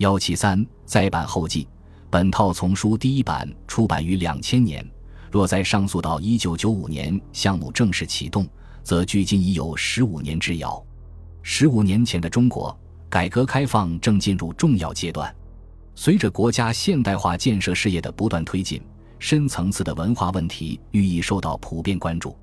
幺七三再版后记，本套丛书第一版出版于两千年，若再上溯到一九九五年项目正式启动，则距今已有十五年之遥。十五年前的中国，改革开放正进入重要阶段，随着国家现代化建设事业的不断推进，深层次的文化问题愈益受到普遍关注，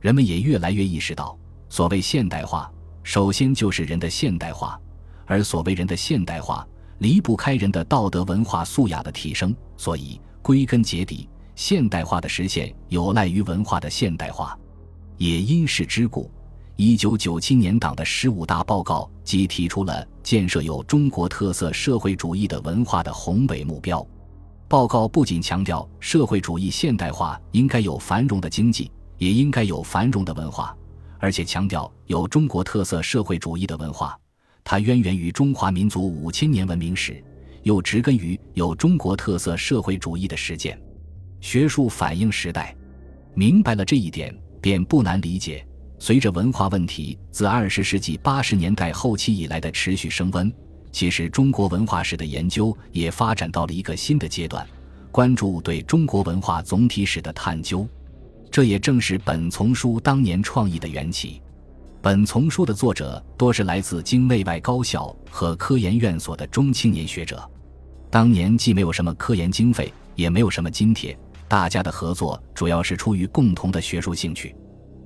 人们也越来越意识到，所谓现代化，首先就是人的现代化，而所谓人的现代化。离不开人的道德文化素养的提升，所以归根结底，现代化的实现有赖于文化的现代化。也因是之故，一九九七年党的十五大报告即提出了建设有中国特色社会主义的文化的宏伟目标。报告不仅强调社会主义现代化应该有繁荣的经济，也应该有繁荣的文化，而且强调有中国特色社会主义的文化。它渊源于中华民族五千年文明史，又植根于有中国特色社会主义的实践。学术反映时代，明白了这一点，便不难理解。随着文化问题自二十世纪八十年代后期以来的持续升温，其实中国文化史的研究也发展到了一个新的阶段，关注对中国文化总体史的探究。这也正是本丛书当年创意的缘起。本丛书的作者多是来自京内外高校和科研院所的中青年学者。当年既没有什么科研经费，也没有什么津贴，大家的合作主要是出于共同的学术兴趣。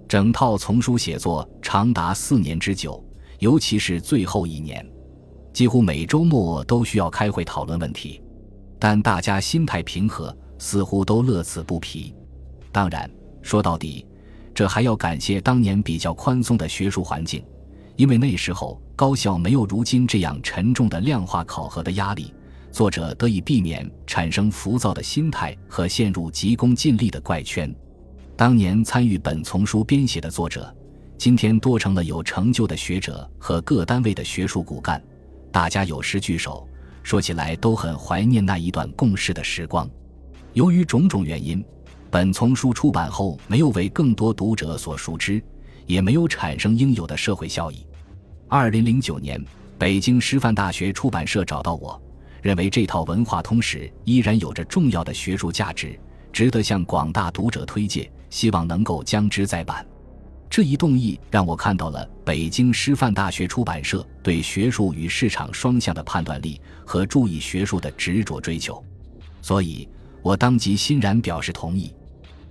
整套丛书写作长达四年之久，尤其是最后一年，几乎每周末都需要开会讨论问题。但大家心态平和，似乎都乐此不疲。当然，说到底。这还要感谢当年比较宽松的学术环境，因为那时候高校没有如今这样沉重的量化考核的压力，作者得以避免产生浮躁的心态和陷入急功近利的怪圈。当年参与本丛书编写的作者，今天多成了有成就的学者和各单位的学术骨干，大家有时聚首，说起来都很怀念那一段共事的时光。由于种种原因。本丛书出版后，没有为更多读者所熟知，也没有产生应有的社会效益。二零零九年，北京师范大学出版社找到我，认为这套文化通史依然有着重要的学术价值，值得向广大读者推荐，希望能够将之再版。这一动议让我看到了北京师范大学出版社对学术与市场双向的判断力和注意学术的执着追求，所以我当即欣然表示同意。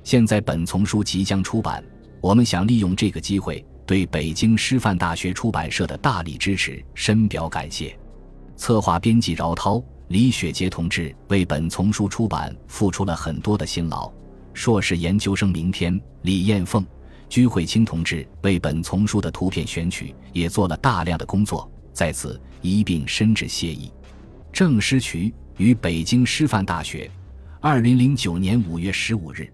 现在本丛书即将出版，我们想利用这个机会对北京师范大学出版社的大力支持深表感谢。策划编辑饶涛、李雪杰同志为本丛书出版付出了很多的辛劳，硕士研究生明天、李艳凤、鞠慧清同志为本丛书的图片选取也做了大量的工作，在此一并深致谢意。郑师渠于北京师范大学，二零零九年五月十五日。